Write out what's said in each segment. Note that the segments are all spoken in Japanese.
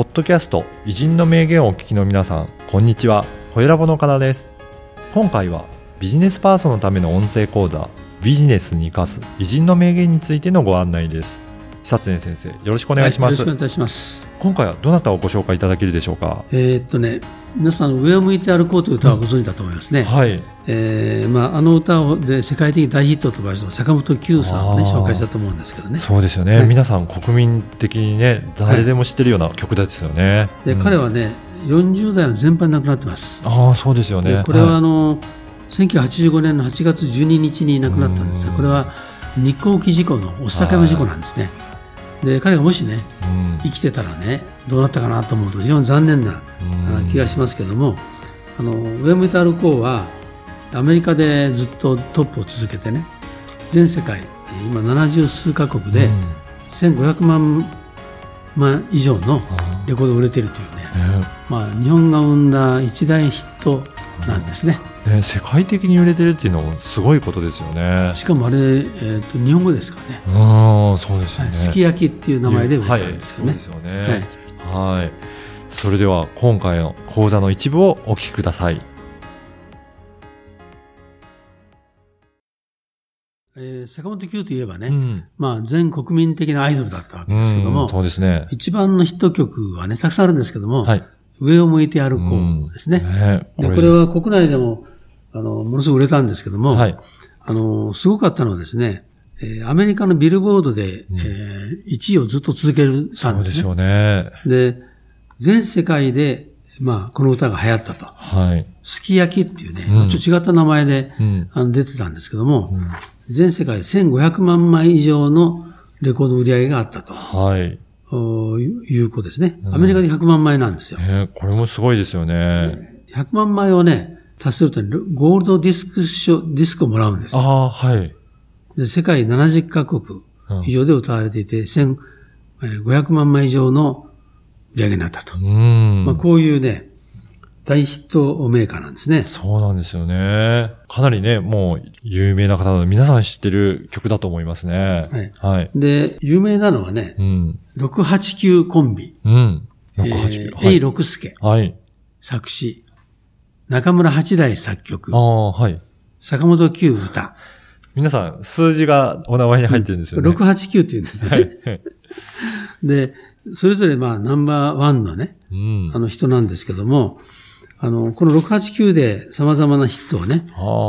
ポッドキャスト偉人の名言をお聞きの皆さん、こんにちは。小ラボの方です。今回はビジネスパーソンのための音声講座、ビジネスに生かす偉人の名言についてのご案内です。久常先生、よろしくお願いします。はい、よろしくお願いします。今回はどなたをご紹介いただけるでしょうか？えー、っとね、皆さん、上を向いて歩こうという歌はご存知だと思いますね。うん、はい。えー、まあ、あの歌をで世界的大ヒットを飛ばした坂本九さんをね、紹介したと思うんですけどね。そうですよね。はい、皆さん、国民的にね、誰でも知ってるような曲ですよね。はい、で、うん、彼はね、40代の全般亡くなってます。ああ、そうですよね。これは、あの、はい、1985年の8月12日に亡くなったんですが、これは日航機事故の御巣鷹山事故なんですね。で彼がもしね、うん、生きてたらねどうなったかなと思うと非常に残念な気がしますけども、あのウェムタル・コーはアメリカでずっとトップを続けてね全世界今70数カ国で1500万万以上のレコード売れてるというね、まあ、日本が生んだ一大ヒットなんですね。ね、世界的に売れてるっていうのもすごいことですよね。しかもあれ、えーと、日本語ですかね。ああ、そうですよね、すき焼きっていう名前で売れたんですよね。はい、そうですよね。はい。はい。それでは今回の講座の一部をお聞きください。えー、坂本九といえばね、うん、まあ全国民的なアイドルだったわけですけども、うん、そうですね。一番のヒット曲はね、たくさんあるんですけども、はい、上を向いて歩こうですね。うんねこれでこれは国内でも、あの、ものすごく売れたんですけども、はい、あの、すごかったのはですね、えー、アメリカのビルボードで、うん、えー、1位をずっと続けるたんですね。そうでしょうね。で、全世界で、まあ、この歌が流行ったと。はい。すき焼きっていうね、うん、ちょっと違った名前で、うん、あの出てたんですけども、うん、全世界1500万枚以上のレコード売り上げがあったと。はい。いう子ですね。アメリカで100万枚なんですよ。えー、これもすごいですよね。100万枚をね、達すると、ゴールドディスク賞、ディスクをもらうんですよ。ああ、はい。で、世界70カ国以上で歌われていて、うん、1500万枚以上の売り上げになったと。まあ、こういうね、大ヒットメーカーなんですね。そうなんですよね。かなりね、もう有名な方の皆さん知ってる曲だと思いますね。はい。はい、で、有名なのはね、うん、689コンビ。うん。689。えー、助。はい。作詞。中村八大作曲。ああ、はい。坂本九歌。皆さん、数字がお名前に入ってるんですよね。うん、689って言うんですよね。はい。で、それぞれまあナンバーワンのね、うん、あの人なんですけども、あの、この689で様々なヒットをね、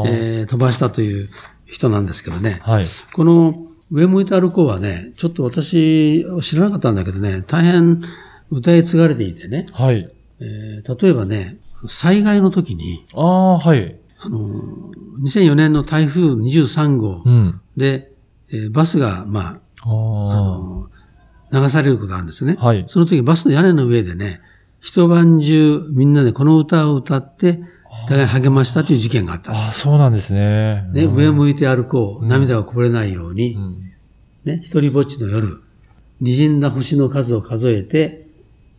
えー、飛ばしたという人なんですけどね、はい、この上向いて歩こうはね、ちょっと私知らなかったんだけどね、大変歌い継がれていてね、はい、えー、例えばね、災害の時に、ああ、はい。あの、2004年の台風23号で、うん、えー、バスが、まあ、あの流されることがあるんですね。はい。その時バスの屋根の上でね、一晩中みんなでこの歌を歌って、互い励ましたという事件があったんです。あそうなんですね。ね、上を向いて歩こう、涙がこぼれないように、うん、ね、一人ぼっちの夜、滲んだ星の数を数えて、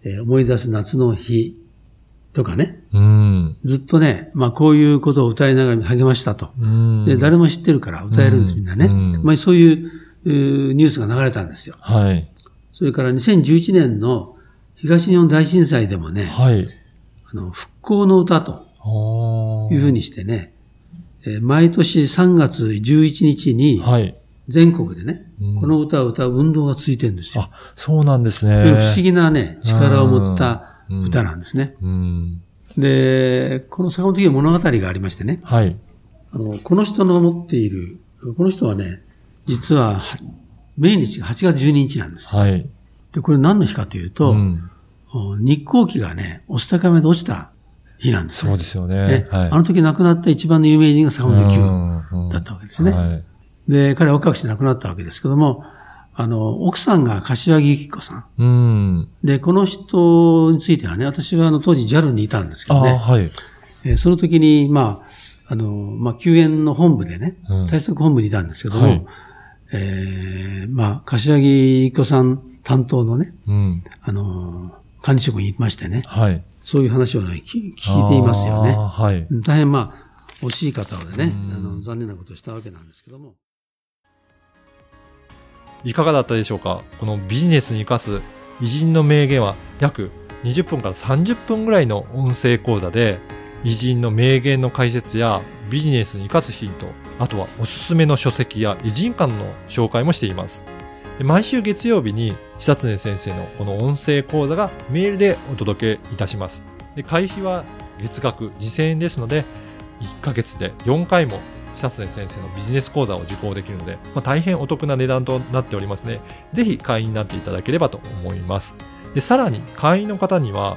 えー、思い出す夏の日とかね、うん、ずっとね、まあこういうことを歌いながら励ましたと。うん、で誰も知ってるから歌えるんです、みんなね。まあそういうニュースが流れたんですよ。はい。それから2011年の東日本大震災でもね、はい、あの復興の歌というふうにしてね、えー、毎年3月11日に、全国でね、はいこの歌を歌う運動がついてるんですよ。あ、そうなんですね。不思議なね、力を持った歌なんですね。うん、で、この坂本家物語がありましてね、はい、あのこの人の持っている、この人はね、実は、命日が8月12日なんですよ。はい、で、これ何の日かというと、うん日光機がね、御巣鷹目で落ちた日なんですね。そうですよね。はい、あの時亡くなった一番の有名人が坂本九だったわけですね。はい、で、彼は若くして亡くなったわけですけども、あの、奥さんが柏木由紀子さん。うん、で、この人についてはね、私はあの当時 JAL にいたんですけどね。はい、えー、その時に、まあ、あの、まあ、救援の本部でね、うん、対策本部にいたんですけども、はい、えー、まあ、柏木由紀子さん担当のね、うん、あの、管理職にいましてね、はい、そういう話を、ね、聞いていますよね。はい、大変まあ、惜しい方でね、あの残念なことをしたわけなんですけども。いかがだったでしょうか？このビジネスに生かす偉人の名言は約20分から30分ぐらいの音声講座で、偉人の名言の解説やビジネスに活かすヒント、あとはおすすめの書籍や偉人館の紹介もしています。で毎週月曜日に久常先生のこの音声講座がメールでお届けいたします。で会費は月額2000円ですので、1ヶ月で4回も久常先生のビジネス講座を受講できるので、まあ、大変お得な値段となっておりますね。ぜひ会員になっていただければと思います。で、さらに会員の方には、